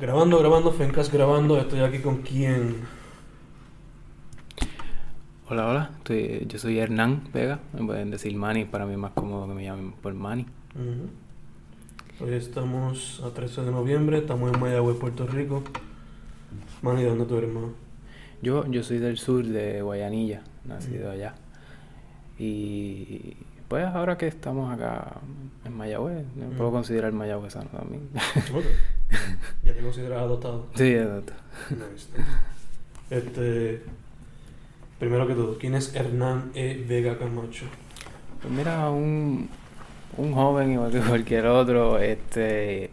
Grabando, grabando, Fencas grabando. Estoy aquí con quién. Hola, hola. Estoy, yo soy Hernán Vega. Me pueden decir Manny. Para mí es más cómodo que me llamen por Manny. Ujú. Hoy estamos a 13 de noviembre. Estamos en Mayagüez, Puerto Rico. Manny, ¿de dónde tú eres, hermano? Yo, yo soy del sur de Guayanilla, nacido allá. Y pues ahora que estamos acá en Mayagüez, me puedo considerar mayagüezano también. Ok. Ya te consideras adoptado. sí. Nice, nice. Este. Primero que todo, ¿quién es Hernán E. Vega Camacho? Pues mira, un, un joven igual que cualquier otro, este,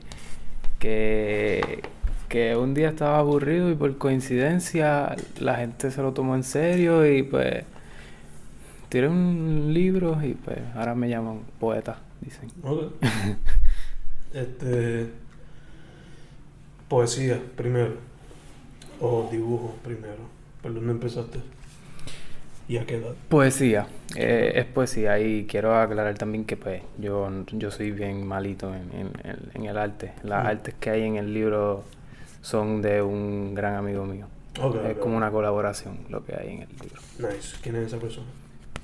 que, que un día estaba aburrido y por coincidencia la gente se lo tomó en serio y pues tiré un libro y pues ahora me llaman poeta, dicen. Ok. Este. Poesía primero. O dibujo primero. ¿Por dónde empezaste? ¿Y a qué edad? Poesía, eh, es poesía y quiero aclarar también que pues yo, yo soy bien malito en, en- el arte. Las Mm. artes que hay en el libro son de un gran amigo mío. Ok, es como una colaboración lo que hay en el libro. Nice. ¿Quién es esa persona?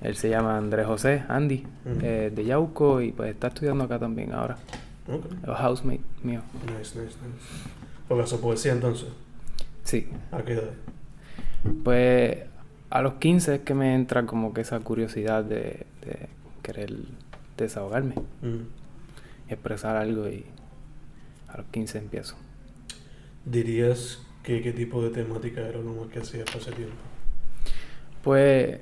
Él se llama Andrés José, Andy, Mm. eh, de Yauco y pues está estudiando acá también ahora. Ok. Es housemate mío. Nice, nice, nice. Eso poesía entonces. Sí, ¿A qué edad? pues a los 15 es que me entra como que esa curiosidad de, de querer desahogarme. Mm. expresar algo y a los 15 empiezo. ¿Dirías que qué tipo de temática era lo más que hacías ese tiempo? Pues,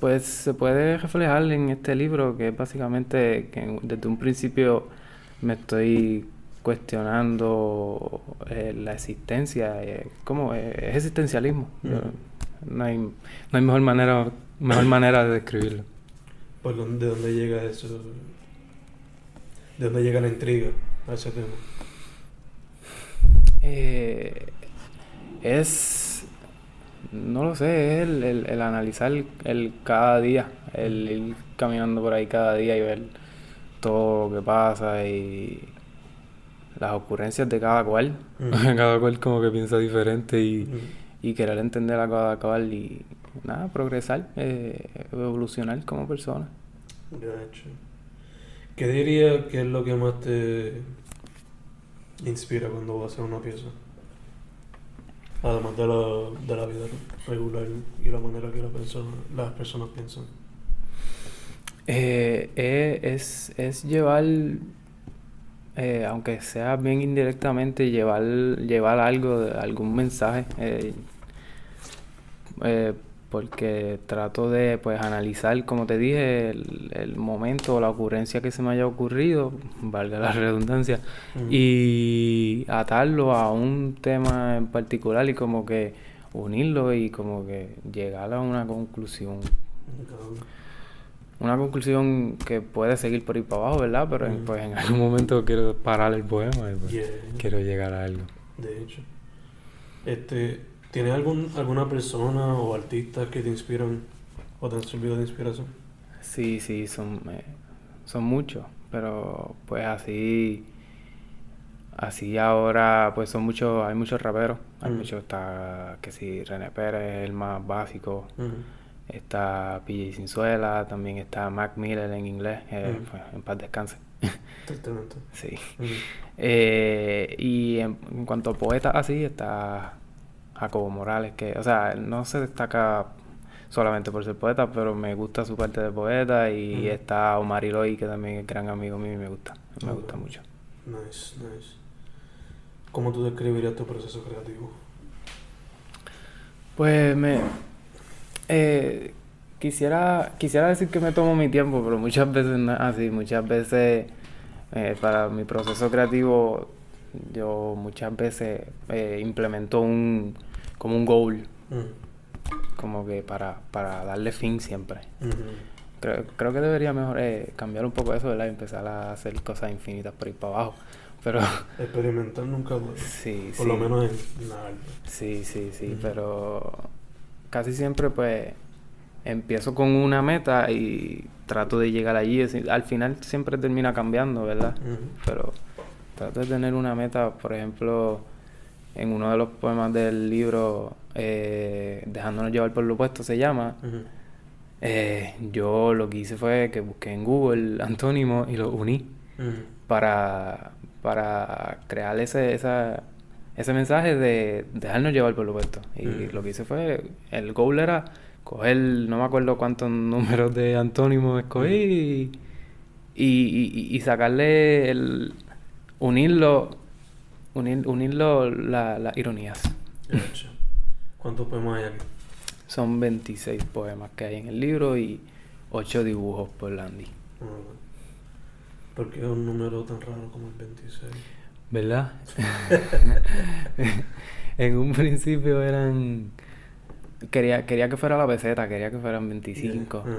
pues se puede reflejar en este libro que es básicamente que desde un principio me estoy cuestionando eh, la existencia, eh, como eh, es existencialismo. Yo- no, hay, no hay mejor manera, mejor manera de describirlo. ¿Por dónde, ¿De dónde llega eso? ¿De dónde llega la intriga a ese tema? Eh, es, no lo sé, es el, el- el analizar el, cada día, el ir caminando por ahí cada día y ver todo lo que pasa y las ocurrencias de cada cual. Cada cual como que piensa diferente y, Mm. y querer entender a cada cual y nada, progresar, eh, evolucionar como persona. Gacho. ¿Qué diría que es lo que más te inspira cuando vas a hacer una pieza? Además de la, de la vida regular y la manera que la persona, las personas piensan. Eh, eh, es, es llevar, eh, aunque sea bien indirectamente, llevar, llevar algo, algún mensaje. eh, eh, porque trato de pues analizar, como te dije, el, el momento o la ocurrencia que se me haya ocurrido, valga la redundancia, y atarlo a un tema en particular y como que unirlo y como que llegar a una conclusión. Una conclusión que puede seguir por ahí para abajo, ¿verdad? Pero en, Mm. pues en algún momento quiero parar el poema y pues, Yeah. quiero llegar a algo. De hecho. Este, ¿Tienes algún, alguna persona o artista que te inspiran o te han servido de inspiración? Sí, sí, son, eh, son muchos, pero pues así, así ahora pues son muchos, hay muchos raperos, hay Mm. muchos, está, que si René Pérez, el más básico. Está PJ Cinzuela, también está Mac Miller en inglés, eh, pues, en paz descanse, Tristemente. sí. Eh, y en, en cuanto a poetas así, está Jacobo Morales, que, o sea, no se destaca solamente por ser poeta, pero me gusta su parte de poeta. Y está Omar Iloy, que también es gran amigo mío y me gusta, me gusta mucho. Nice, nice. ¿Cómo tú describirías tu proceso creativo? Pues me... eh, quisiera, quisiera decir que me tomo mi tiempo, pero muchas veces no es así. Muchas veces eh, para mi proceso creativo yo muchas veces eh, implemento un como un goal, Mm. como que para, para darle fin siempre. Creo, creo que debería mejor eh, cambiar un poco eso, ¿verdad? Y empezar a hacer cosas infinitas por ir para abajo. Pero Experimentar nunca duele. sí, Por sí. lo menos en la arte. Sí, sí, sí, pero casi siempre pues empiezo con una meta y trato de llegar allí. Al final siempre termina cambiando, ¿verdad? Pero trato de tener una meta, por ejemplo, en uno de los poemas del libro, eh, Dejándonos llevar por lo opuesto, se llama. Eh, yo lo que hice fue que busqué en Google antónimo y lo uní para, para crear ese, esa, ese mensaje de dejarnos llevar por lo opuesto. Y lo que hice fue, el goal era coger, no me acuerdo cuántos números de antónimos escogí y, y, sacarle el, unirlo, unir, unirlo las ironías. ¿Cuántos poemas hay aquí? Son 26 poemas que hay en el libro y 8 dibujos por Landy. Ah, ¿Por qué un número tan raro como el 26? ¿Verdad? en un principio eran... Quería, quería que fuera la peseta, quería que fueran 25. Ah.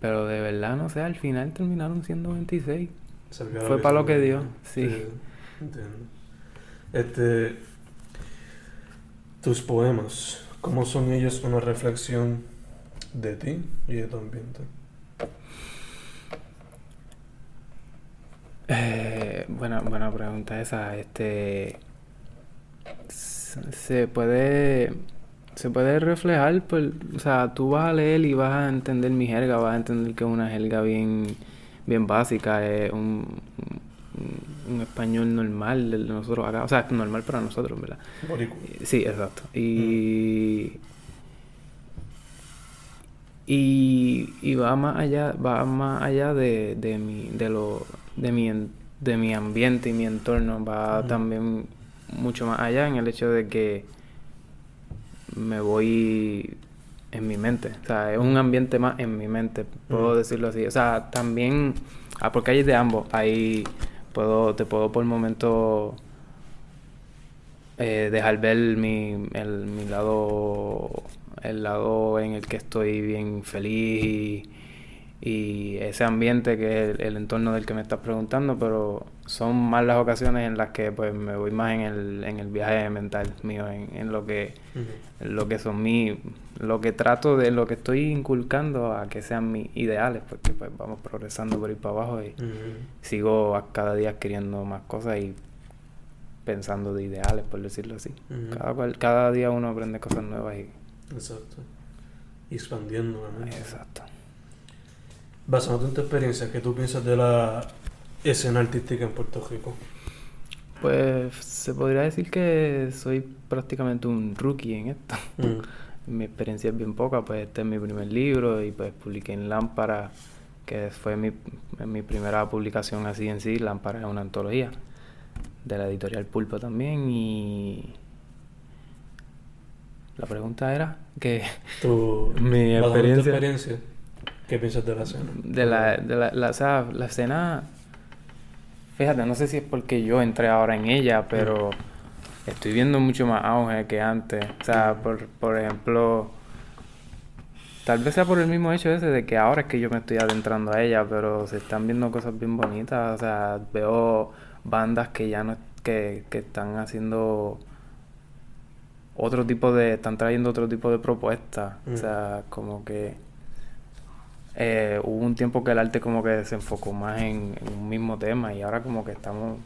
Pero de verdad, no sé, al final terminaron siendo 26. Fue para lo que dio, sí. Entiendo. Este, tus poemas, ¿cómo son ellos una reflexión de ti y de tu ambiente? Eh, buena, buena pregunta esa. Este se puede se puede reflejar, pues, o sea, tú vas a leer y vas a entender mi jerga, vas a entender que es una jerga bien, bien básica, es un, un, español normal de nosotros acá, o sea, normal para nosotros, ¿verdad? Sí, exacto. Y, y, y va más allá, va más allá de, de mi, de lo, de mi, de mi ambiente y mi entorno, va también mucho más allá en el hecho de que me voy en mi mente. O sea, es un ambiente más en mi mente, puedo decirlo así. O sea, también, ah, porque hay de ambos. Ahí puedo, te puedo por el momento eh, dejar ver mi, el, mi lado, el lado en el que estoy bien feliz y y ese ambiente que es el, entorno del que me estás preguntando, pero son más las ocasiones en las que pues me voy más en el, en el viaje mental mío, en, en lo que lo que son mis, lo que trato de, lo que estoy inculcando a que sean mis ideales, porque pues vamos progresando por ir para abajo y sigo a cada día adquiriendo más cosas y pensando de ideales, por decirlo así. cada, cada día uno aprende cosas nuevas y... Exacto. Expandiendo, Exacto. Basándote en tu experiencia, ¿qué tú piensas de la escena artística en Puerto Rico? Pues se podría decir que soy prácticamente un rookie en esto. Mm. mi experiencia es bien poca, pues este es mi primer libro y pues publiqué en Lámpara, que fue mi, mi primera publicación así en sí. Lámpara es una antología de la editorial Pulpo también y la pregunta era que tu, mi experiencia ¿Qué piensas de la escena? De la, de la, la, o sea, la escena, fíjate, no sé si es porque yo entré ahora en ella, pero estoy viendo mucho más auge que antes. O sea, por, por ejemplo, tal vez sea por el mismo hecho ese de que ahora es que yo me estoy adentrando a ella, pero se están viendo cosas bien bonitas. O sea, veo bandas que ya no, que, que están haciendo otro tipo de, están trayendo otro tipo de propuestas. O mm. sea, como que eh, hubo un tiempo que el arte como que se enfocó más en, un mismo tema y ahora como que estamos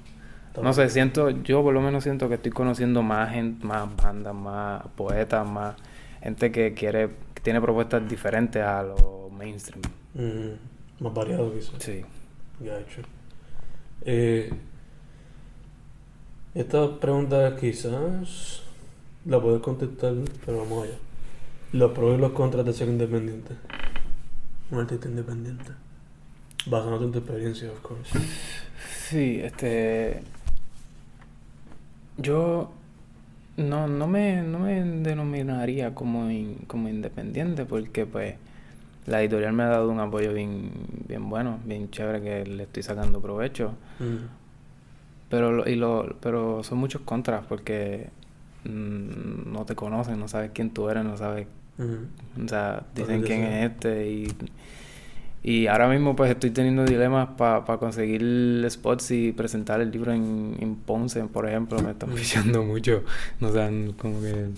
no sé siento yo por lo menos siento que estoy conociendo más gente más bandas más poetas más gente que quiere que tiene propuestas diferentes a lo mainstream. Mm, más variado quizás. Sí. Ya hecho. Eh, esta pregunta quizás la puedes contestar pero vamos allá. Los pros y los contras de ser independiente un artista independiente. Basado en tu experiencia, of course. Sí, este. Yo no, no, me, no me denominaría como, como independiente porque, pues, la editorial me ha dado un apoyo bien, bien bueno, bien chévere que le estoy sacando provecho. Mm. Pero, y lo, pero son muchos contras porque mm, no te conocen, no sabes quién tú eres, no sabes o sea, dicen quién es este y, y ahora mismo pues estoy teniendo dilemas para conseguir spots y presentar el libro en, en Ponce, por ejemplo, me están pichando mucho, no sé, como que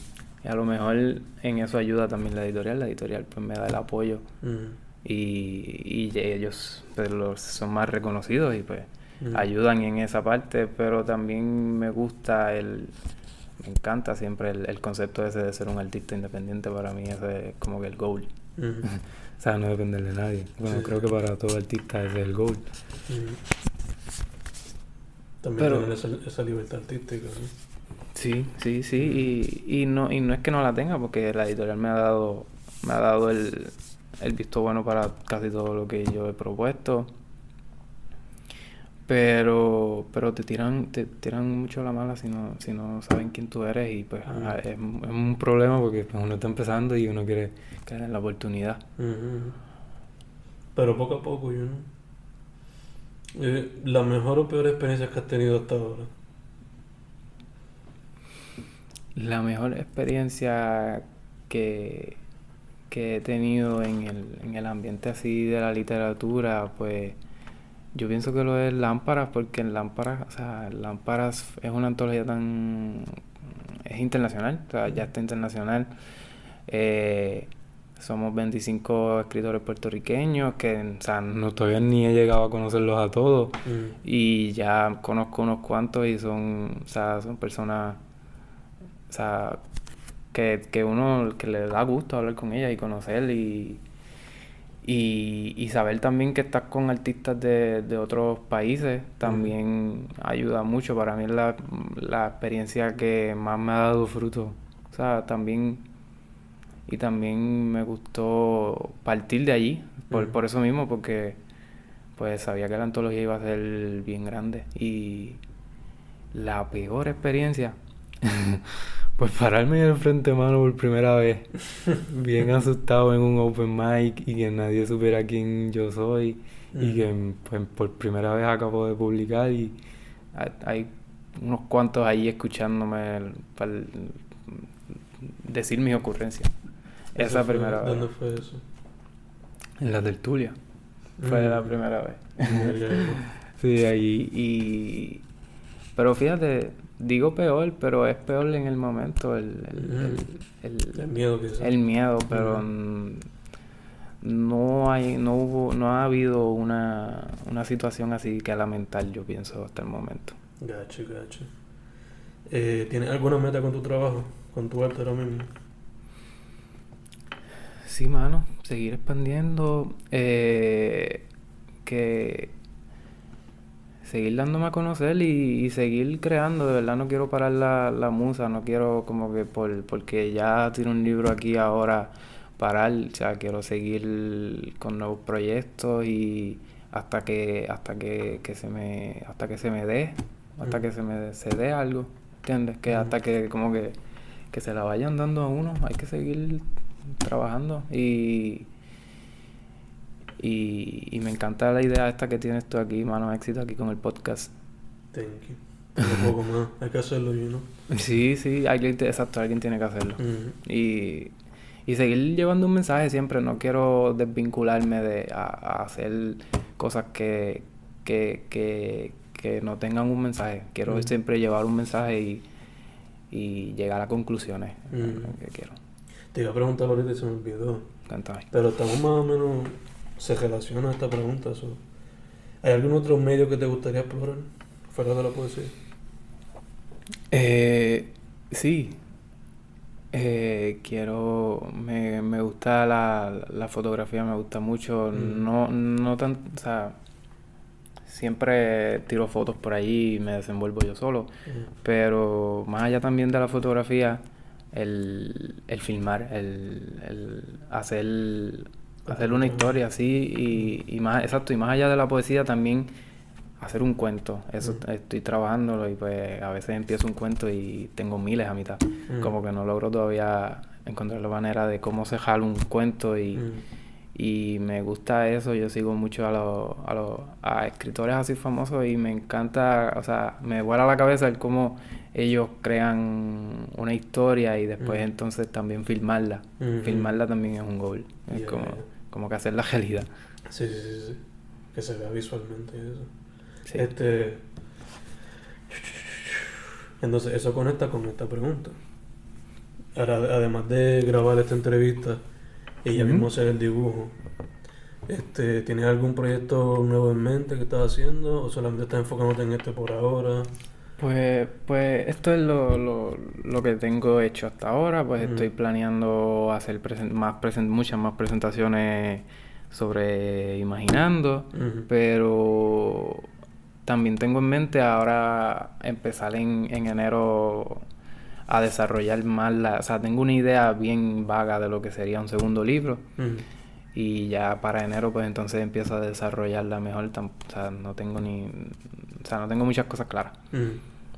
a lo mejor en eso ayuda también la editorial, la editorial pues me da el apoyo. Y, y ellos pues, son más reconocidos y pues ayudan en esa parte, pero también me gusta el me encanta siempre el, el concepto ese de ser un artista independiente. Para mí ese es como que el goal. O sea, no depender de nadie. Bueno, Sí. creo que para todo artista ese es el goal. También Pero- tener esa, esa libertad artística, ¿no? Sí, sí, sí. Y, y, no, y no es que no la tenga, porque la editorial me ha dado, me ha dado el, el visto bueno para casi todo lo que yo he propuesto. Pero, pero te tiran, te tiran mucho la mala si no, si no saben quién tú eres y pues Mm. ah, es, es un problema porque pues, uno está empezando y uno quiere den la oportunidad. Pero poco a poco, yo no. Eh, la mejor o peor experiencia que has tenido hasta ahora. La mejor experiencia que, que he tenido en el, en el ambiente así de la literatura, pues yo pienso que lo es Lámparas, porque en Lámparas, o sea, Lámparas es una antología tan... es internacional, o sea, ya está internacional. Eh, somos 25 escritores puertorriqueños que, o sea, no, todavía ni he llegado a conocerlos a todos. Mm. Y ya conozco unos cuantos y son, o sea, son personas, o sea, que, que uno que le da gusto hablar con ellas y conocer y, y, y saber también que estás con artistas de, de otros países también ayuda mucho. Para mí es la, la experiencia que más me ha dado fruto. O sea, también y también me gustó partir de allí, por, por eso mismo, porque pues sabía que la antología iba a ser bien grande. Y la peor experiencia, pues pararme en el frente mano por primera vez, bien asustado en un open mic y que nadie supiera quién yo soy. Y que pues, por primera vez acabo de publicar y hay- unos cuantos ahí escuchándome pal- decir mis ocurrencias. ¿Eso Esa fue- primera vez. ¿Dónde fue eso? En la tertulia. Fue la Mm. primera vez. Sí, ahí. Y... Pero fíjate, digo peor, pero es peor en el momento, el, el, el, el- El miedo que el miedo, pero mm, no hay, no hubo, no ha habido una, una situación así que lamentar, yo pienso, hasta el momento. Gacho, gacho. Eh, ¿Tienes alguna meta con tu trabajo? Con tu arte ahora mismo. Sí, mano, seguir expandiendo, eh, que seguir dándome a conocer y, y seguir creando, de verdad no quiero parar la, la musa, no quiero como que por, porque ya tiene un libro aquí ahora parar, o sea, quiero seguir con nuevos proyectos y hasta que, hasta que, que se me, hasta que se me dé, hasta Mm. que se me se dé algo, ¿entiendes? Que Mm. hasta que como que, que se la vayan dando a uno, hay que seguir trabajando y, y, y me encanta la idea esta que tienes tú aquí, mano, éxito aquí con el podcast. Thank you. Un poco más. Hay que hacerlo, you know. Sí, sí, alguien, exacto, alguien tiene que hacerlo. Y, y seguir llevando un mensaje siempre, no quiero desvincularme de a, a hacer cosas que, que, que, que no tengan un mensaje. Quiero siempre llevar un mensaje y, y llegar a conclusiones que quiero. Te iba a preguntar ahorita y se me olvidó. Cuéntame. Pero estamos más o menos. Se relaciona esta pregunta. so. ¿Hay algún otro medio que te gustaría explorar? Fuera de la poesía. Eh, sí. Eh, quiero, me, me gusta la, la fotografía, me gusta mucho. Mm. No, no tan, o sea, siempre tiro fotos por ahí y me desenvuelvo yo solo. Ujú. Pero más allá también de la fotografía, el, el filmar, el, el hacer, hacer una historia así y, y más, exacto, y más allá de la poesía también hacer un cuento. Eso Mm. estoy trabajándolo y pues a veces empiezo un cuento y tengo miles a mitad. Mm. Como que no logro todavía encontrar la manera de cómo se jala un cuento y, Mm. y me gusta eso. Yo sigo mucho a los, a los a escritores así famosos y me encanta, o sea, me vuela la cabeza el cómo ellos crean una historia y después Mm. entonces también filmarla. Filmarla también es un goal. Es como. Como que hacer la realidad. Sí, sí, sí, sí. Que se vea visualmente eso. Sí. Este. Entonces, eso conecta con esta pregunta. Ahora, además de grabar esta entrevista y ya mismo hacer el dibujo, este, ¿tienes algún proyecto nuevo en mente que estás haciendo? ¿O solamente estás enfocándote en este por ahora? Pues, pues esto es lo, lo, lo que tengo hecho hasta ahora. Pues estoy planeando hacer presen- más presen- muchas más presentaciones sobre imaginando, pero también tengo en mente ahora empezar en, en enero a desarrollar más la, o sea, tengo una idea bien vaga de lo que sería un segundo libro. Y ya para enero pues entonces empiezo a desarrollarla mejor, o sea, no tengo ni, o sea, no tengo muchas cosas claras.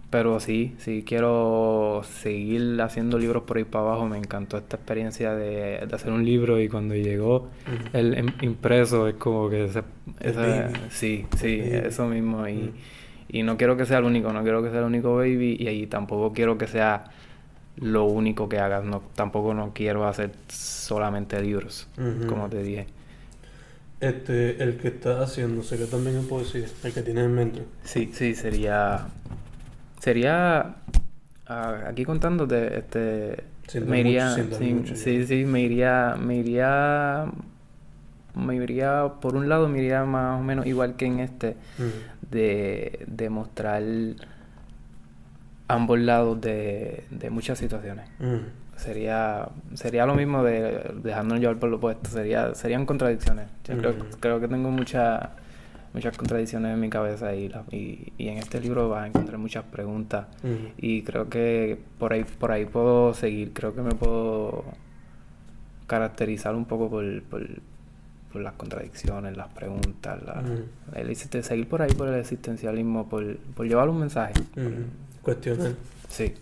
Pero sí, sí quiero seguir haciendo libros por ahí para abajo. Me encantó esta experiencia de, de hacer un libro y cuando llegó el im- impreso es como que ese, sí, sí, eso mismo. Y, y no quiero que sea el único, no quiero que sea el único baby y ahí tampoco quiero que sea lo único que hagas. No, tampoco no quiero hacer solamente libros, como te dije. Este, el que estás haciendo, que también es poesía, el que tienes en mente. Sí, sí, sería. Sería. ah, aquí contándote, este. Sin me iría. mucho- sin sí, mucho, sí, me iría. Me iría. Me iría. Por un lado, me iría más o menos igual que en este. De, de mostrar ambos lados de, de muchas situaciones. Ujú. Sería, sería lo mismo de dejándonos llevar por lo opuesto. Sería, serían contradicciones. Yo creo, Ujú. creo que tengo muchas muchas contradicciones en mi cabeza y, la- y, y en este libro vas a encontrar muchas preguntas. Ujú. Y creo que por ahí, por ahí puedo seguir. Creo que me puedo caracterizar un poco por, por, por las contradicciones, las preguntas, la, Ujú. el seguir por ahí por el existencialismo, por, por llevar un mensaje. Cuestionar. Sí.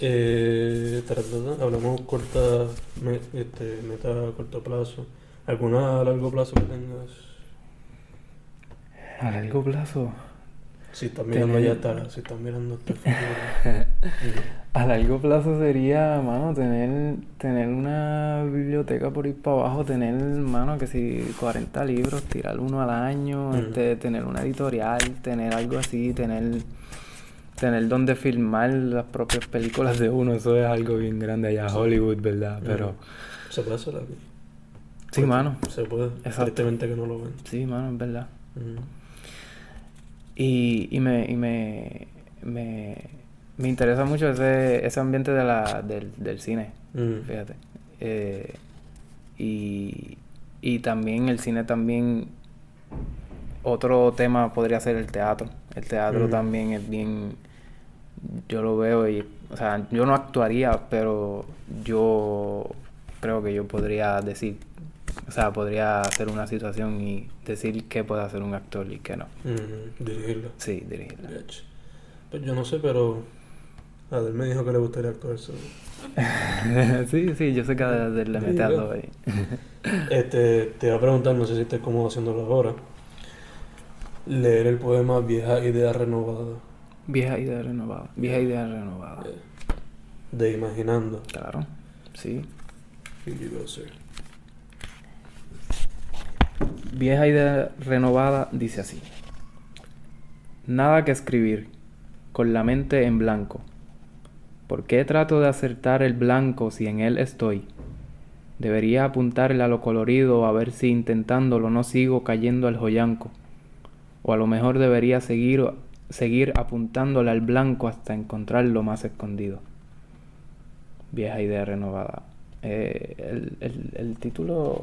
Eh, hablamos corta, me- este, meta a corto plazo. ¿Alguna a largo plazo que tengas? A largo plazo. Si estás mirando Tener- allá si estás mirando hasta el futuro. A largo plazo sería, mano, tener, tener una biblioteca por ir para abajo, tener, mano, que si 40 libros, tirar uno al año, este, tener una editorial, tener algo así, tener, tener donde filmar las propias películas de uno, eso es algo bien grande allá, Hollywood, ¿verdad? Pero. Se puede hacer aquí. sí, mano, Se puede. Exacto. Tristemente que no lo ven. sí, mano, es verdad. Y, y me, y me, me, me interesa mucho ese, ese ambiente de la, del, del cine. Ujú. Fíjate. Eh, y, y también el cine también. Otro tema podría ser el teatro. El teatro Mm. también es bien. Yo lo veo y. O sea, yo no actuaría, pero yo creo que yo podría decir. O sea, podría hacer una situación y decir qué puede hacer un actor y qué no. Ujú. Dirigirla. Sí, dirigirla. Pues yo no sé, pero Adel me dijo que le gustaría actuar solo. sí, sí, yo sé que a- de- le mete a Digo. todo ahí. Este, te iba a preguntar, no sé si estás cómodo haciéndolo ahora. Leer el poema Vieja Idea Renovada Vieja idea renovada. Vieja idea renovada. eh, de Imaginando. Claro, sí. Go, sir. Vieja idea renovada dice así. Nada que escribir, con la mente en blanco. ¿Por qué trato de acertar el blanco si en él estoy? Debería apuntarle a lo colorido a ver si intentándolo no sigo cayendo al joyanco. O a lo mejor debería seguir, seguir apuntándole al blanco hasta encontrar lo más escondido. Vieja idea renovada. Eh, el, el- el título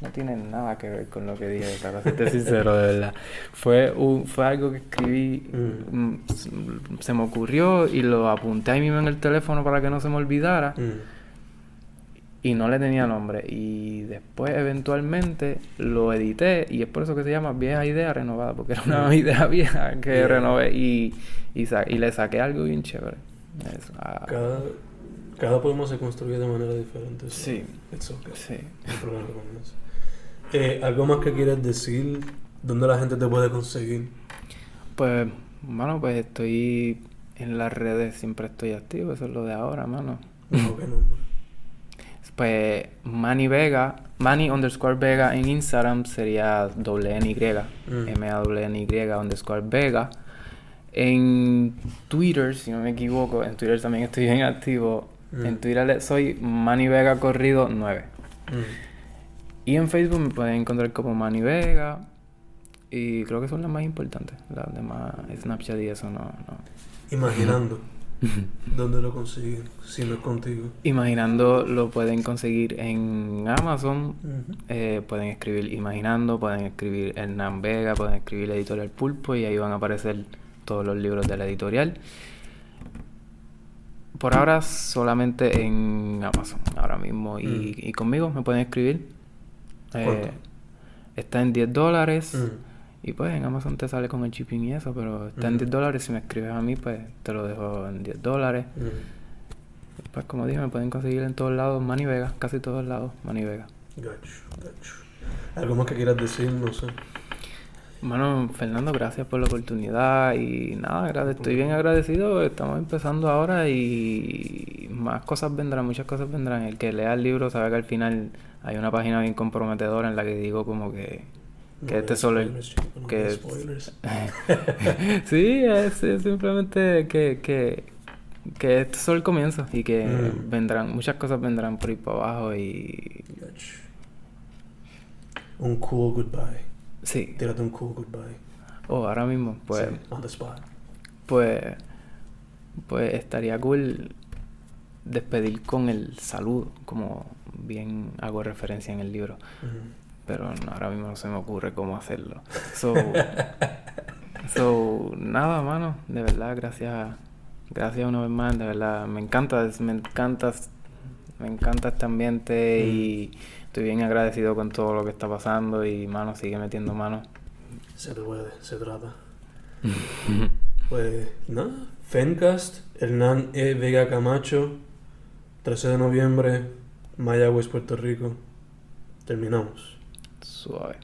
no tiene nada que ver con lo que dije, para serte sincero, de verdad. Fue, un- fue algo que escribí, Mm. mm, se me ocurrió y lo apunté ahí mismo en el teléfono para que no se me olvidara Mm. y no le tenía nombre. Y después, eventualmente, lo edité y es por eso que se llama Vieja Idea Renovada, porque era una Mm. idea vieja que Yeah. renové y, y, sa- y le saqué algo bien chévere. Eso, ah, Cada, cada poema se construye de manera diferente. Sí. It's okay. sí. No problema con eso. Eh, ¿Algo más que quieres decir? ¿Dónde la gente te puede conseguir? Pues, mano, pues estoy en las redes, siempre estoy activo, eso es lo de ahora, mano. No. Pues Manny Vega, Manny underscore Vega en Instagram sería doble N Y, Mm. M A W N Y underscore Vega. En Twitter, si no me equivoco, en Twitter también estoy bien activo. Mm. En Twitter soy Manny Vega Corrido 9. Mm. Y en Facebook me pueden encontrar como Manny Vega. Y creo que son las más importantes. Las demás, Snapchat y eso no. no. Imaginando. ¿Dónde lo consiguen? Si no es contigo. Imaginando lo pueden conseguir en Amazon. Eh, pueden escribir Imaginando, pueden escribir Hernán Vega, pueden escribir la editorial Pulpo y ahí van a aparecer todos los libros de la editorial. Por ahora solamente en Amazon, ahora mismo. Y, Mm. y conmigo me pueden escribir. Eh, está en 10 dólares. Mm. Y pues en Amazon te sale con el shipping y eso, pero está en Ujú. 10 dólares. Si me escribes a mí, pues te lo dejo en 10 dólares. Mm. Pues como dije, me pueden conseguir en todos lados, Manny Vega, casi todos lados, Manny Vega. Gacho, gacho. ¿Algo más que quieras decir? No sé. Bueno, Fernando, gracias por la oportunidad y nada, estoy bien agradecido. Estamos empezando ahora y más cosas vendrán, muchas cosas vendrán. El que lea el libro sabe que al final hay una página bien comprometedora en la que digo como que, que este solo spoilers, no que spoilers. sí, es, es simplemente que, que, que este es solo el comienzo y que Mm. vendrán, muchas cosas vendrán por ahí para abajo y. Un cool goodbye. sí. Tírate un cool goodbye. Oh, ahora mismo, pues, Sí, on the spot. pues, pues estaría cool despedir con el saludo, como bien hago referencia en el libro, pero no, ahora mismo no se me ocurre cómo hacerlo. So, so nada, mano, de verdad, gracias, gracias una vez más, de verdad, me encanta, me encanta, me encanta este ambiente y estoy bien agradecido con todo lo que está pasando y mano, sigue metiendo mano. Se puede, se trata. Pues nada, Fencast, Hernán E. Vega Camacho, 13 de noviembre, Mayagüez, Puerto Rico. Terminamos. Suave.